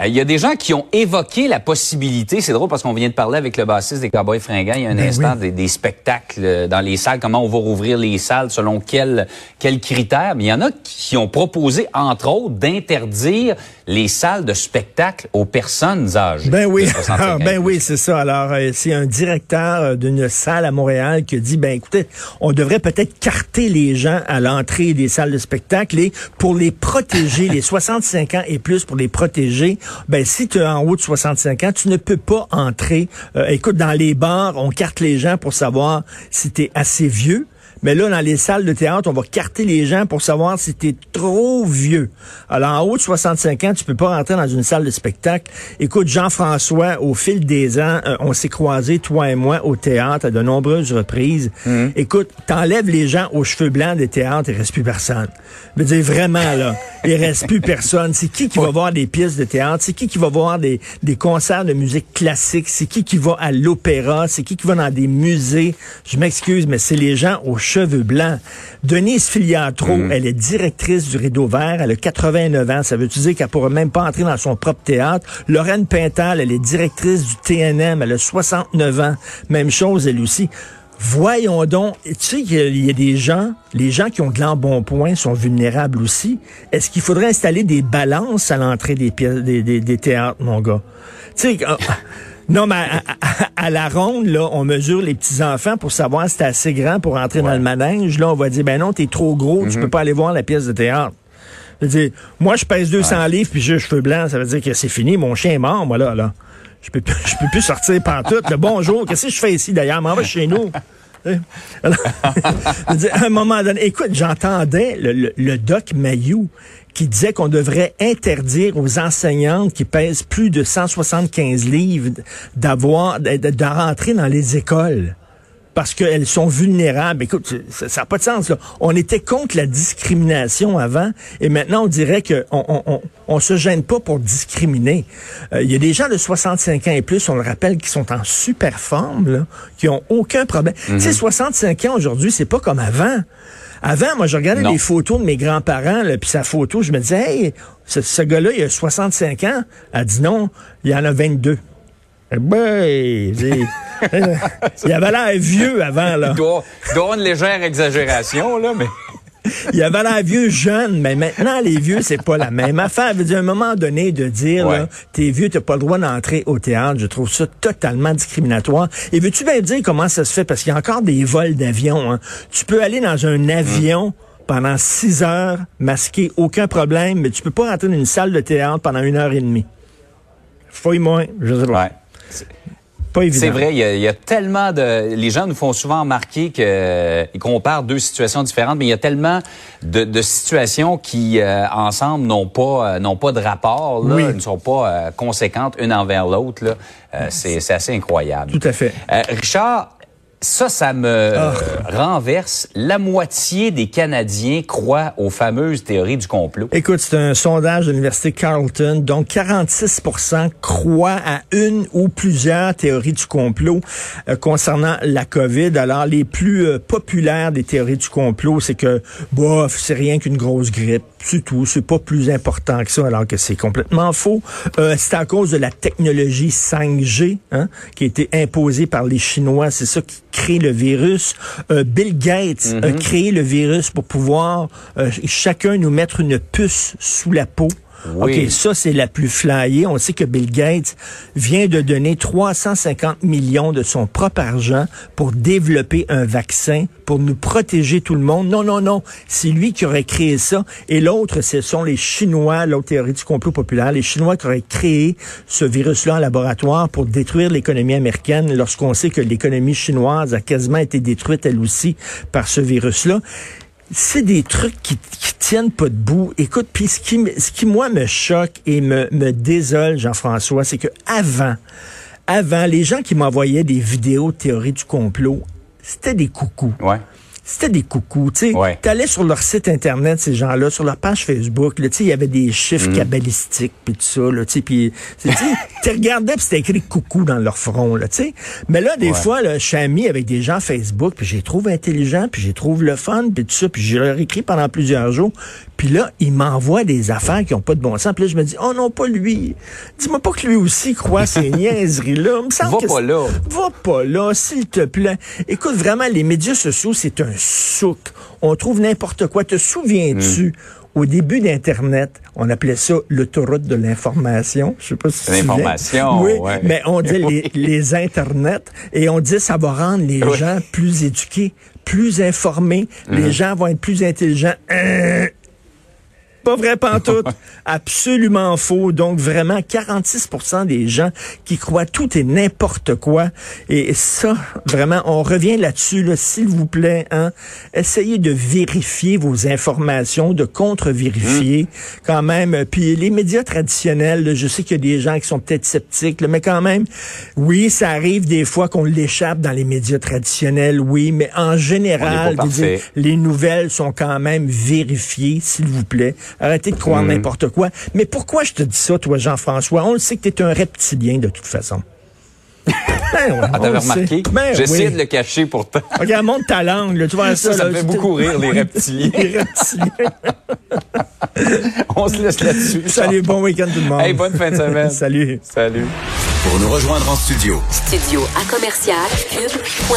Euh, Il y a des gens qui ont évoqué la possibilité, c'est drôle parce qu'on vient de parler avec le bassiste des Cowboys fringants il y a un Ben instant, oui. des, des spectacles euh, dans les salles, comment on va rouvrir les salles, selon quels quels critères. Mais il y en a qui ont proposé, entre autres, d'interdire les salles de spectacle aux personnes âgées. Ben oui, de 65 Ah, ben oui, c'est ça. Alors, euh, c'est un directeur d'une salle à Montréal qui a dit, ben écoutez, on devrait peut-être carter les gens à l'entrée des salles de spectacle et pour les protéger, les 65 ans et plus, pour les protéger, ben si tu es en haut de 65 ans, tu ne peux pas entrer. Euh, écoute, dans les bars, on carte les gens pour savoir si tu es assez vieux. Mais là, dans les salles de théâtre, on va carter les gens pour savoir si tu es trop vieux. Alors, en haut de 65 ans, tu peux pas rentrer dans une salle de spectacle. Écoute, Jean-François, au fil des ans, euh, on s'est croisés, toi et moi, au théâtre à de nombreuses reprises. Écoute, t'enlèves les gens aux cheveux blancs des théâtres, il reste plus personne. Je veux dire, vraiment, là, il reste plus personne. C'est qui qui va voir des pièces de théâtre? C'est qui qui va voir des, des concerts de musique classique? C'est qui qui va à l'opéra? C'est qui qui va dans des musées? Je m'excuse, mais c'est les gens aux cheveux blancs. Denise Filiatro, elle est directrice du Rideau Vert. Elle a 89 ans. Ça veut dire qu'elle pourrait même pas entrer dans son propre théâtre? Lorraine Pintal, elle est directrice du TNM. Elle a 69 ans. Même chose, elle aussi. Voyons donc, tu sais qu'il y a- il y a des gens, les gens qui ont de l'embonpoint sont vulnérables aussi. Est-ce qu'il faudrait installer des balances à l'entrée des, pièces, des, des, des théâtres, mon gars? Tu sais, euh, non, mais à, la ronde, là, on mesure les petits-enfants pour savoir si t'es assez grand pour entrer dans le manège. Là, on va dire, ben non, t'es trop gros, tu peux pas aller voir la pièce de théâtre. Je veux dire, moi, je pèse 200 livres puis j'ai cheveux blancs. Ça veut dire que c'est fini. Mon chien est mort, moi, là. là. Je peux, plus- je peux plus sortir pantoute. Le bonjour. Qu'est-ce que je fais ici, d'ailleurs? M'en va chez nous. Un moment donné, écoute, j'entendais le, doc Mayou qui disait qu'on devrait interdire aux enseignantes qui pèsent plus de 175 livres d'avoir, de- de rentrer dans les écoles parce qu'elles sont vulnérables. Écoute, ça n'a pas de sens. Là. On était contre la discrimination avant et maintenant on dirait qu'on on, on, on se gêne pas pour discriminer. Euh, Il y a des gens de 65 ans et plus, on le rappelle, qui sont en super forme, là, qui ont aucun problème. Tu sais, 65 ans aujourd'hui, c'est pas comme avant. Avant, moi, je regardais Non. les photos de mes grands-parents, puis sa photo, je me disais, hey, ce, ce gars-là, il a 65 ans. Elle dit non, il en a 22. Eh ben, il avait l'air vieux avant, là. Il doit, il doit avoir une légère exagération, là, mais... Il avait l'air vieux jeune, mais maintenant, les vieux, c'est pas la même affaire. Veut dire, à un moment donné, de dire, Ouais. là, t'es vieux, t'as pas le droit d'entrer au théâtre, je trouve ça totalement discriminatoire. Et veux-tu bien dire comment ça se fait? Parce qu'il y a encore des vols d'avion. Hein. Tu peux aller dans un avion pendant six heures, masqué, aucun problème, mais tu peux pas rentrer dans une salle de théâtre pendant une heure et demie. Fouille-moi, je sais pas. Ouais. Pas évident. C'est vrai, il y, a, il y a tellement de... Les gens nous font souvent remarquer qu'ils comparent deux situations différentes, mais il y a tellement de, de situations qui, euh, ensemble, n'ont pas, euh, n'ont pas de rapport, là, Oui. ne sont pas euh, conséquentes une envers l'autre. là. Euh, c'est c'est assez incroyable. Tout à fait. Euh, Richard, ça, ça me euh, renverse. La moitié des Canadiens croient aux fameuses théories du complot. Écoute, c'est un sondage de l'Université Carleton. Donc, 46% croient à une ou plusieurs théories du complot euh, concernant la COVID. Alors, les plus euh, populaires des théories du complot, c'est que, bof, c'est rien qu'une grosse grippe. C'est tout. C'est pas plus important que ça, alors que c'est complètement faux. Euh, c'est à cause de la technologie 5G hein, qui a été imposée par les Chinois. C'est ça qui crée le virus. Euh, Bill Gates a créé le virus pour pouvoir euh, chacun nous mettre une puce sous la peau Oui. OK, ça, c'est la plus flyée. On sait que Bill Gates vient de donner 350 millions de son propre argent pour développer un vaccin pour nous protéger tout le monde. Non, non, non. C'est lui qui aurait créé ça. Et l'autre, ce sont les Chinois, l'autre théorie du complot populaire, les Chinois qui auraient créé ce virus-là en laboratoire pour détruire l'économie américaine lorsqu'on sait que l'économie chinoise a quasiment été détruite elle aussi par ce virus-là c'est des trucs qui, tiennent pas debout. Écoute, puis ce qui, ce qui moi me choque et me, me désole, Jean-François, c'est que avant, avant, les gens qui m'envoyaient des vidéos de théorie du complot, c'était des coucous. C'était des coucous, tu sais. Ouais. T'allais sur leur site internet, ces gens-là, sur leur page Facebook, tu sais, il y avait des chiffres Mm. cabalistiques puis tout ça, là, tu sais, puis tu regardais puis c'était écrit coucou dans leur front, là, tu sais. Mais là, des Ouais. fois, là, je suis ami avec des gens Facebook, puis je les trouve intelligents, puis je les trouve le fun, puis tout ça, puis je leur écris pendant plusieurs jours. Puis là, ils m'envoient des affaires qui ont pas de bon sens. Puis là, je me dis, oh non, pas lui. Dis-moi pas que lui aussi croit ces niaiseries-là. Il me Va que pas là. Va pas là, s'il te plaît. Écoute, vraiment, les médias sociaux, c'est un souk. On trouve n'importe quoi. Te souviens-tu, Hmm. au début d'Internet, on appelait ça l'autoroute de l'information? Je sais pas si. L'information, Oui, ouais. mais on dit les, les Internets et on dit ça va rendre les Oui. gens plus éduqués, plus informés. Les Hmm. gens vont être plus intelligents. Hein? Pas vrai pantoute. Absolument faux. Donc vraiment 46% des gens qui croient tout et n'importe quoi. Et ça, vraiment, on revient là-dessus, là, s'il vous plaît. Hein, essayez de vérifier vos informations, de contre-vérifier quand même. Puis les médias traditionnels, là, je sais qu'il y a des gens qui sont peut-être sceptiques, là, mais quand même, oui, ça arrive des fois qu'on l'échappe dans les médias traditionnels, oui, mais en général, dire, les nouvelles sont quand même vérifiées, s'il vous plaît. Arrêtez de Mm. croire n'importe quoi. Mais pourquoi je te dis ça, toi, Jean-François? On le sait que tu es un reptilien de toute façon. Ben ouais, Ah, t'avais remarqué? Ben J'essayais oui. de le cacher pourtant. Regarde, monte ta langue, là, tu vois ça. Ça, ça là, me fait beaucoup rire, les reptiliens. les reptiliens. On se laisse là-dessus. Salut, bon week-end tout le monde. Hey, bonne fin de semaine. Salut. Salut. Pour nous rejoindre en studio, Studio à commercial.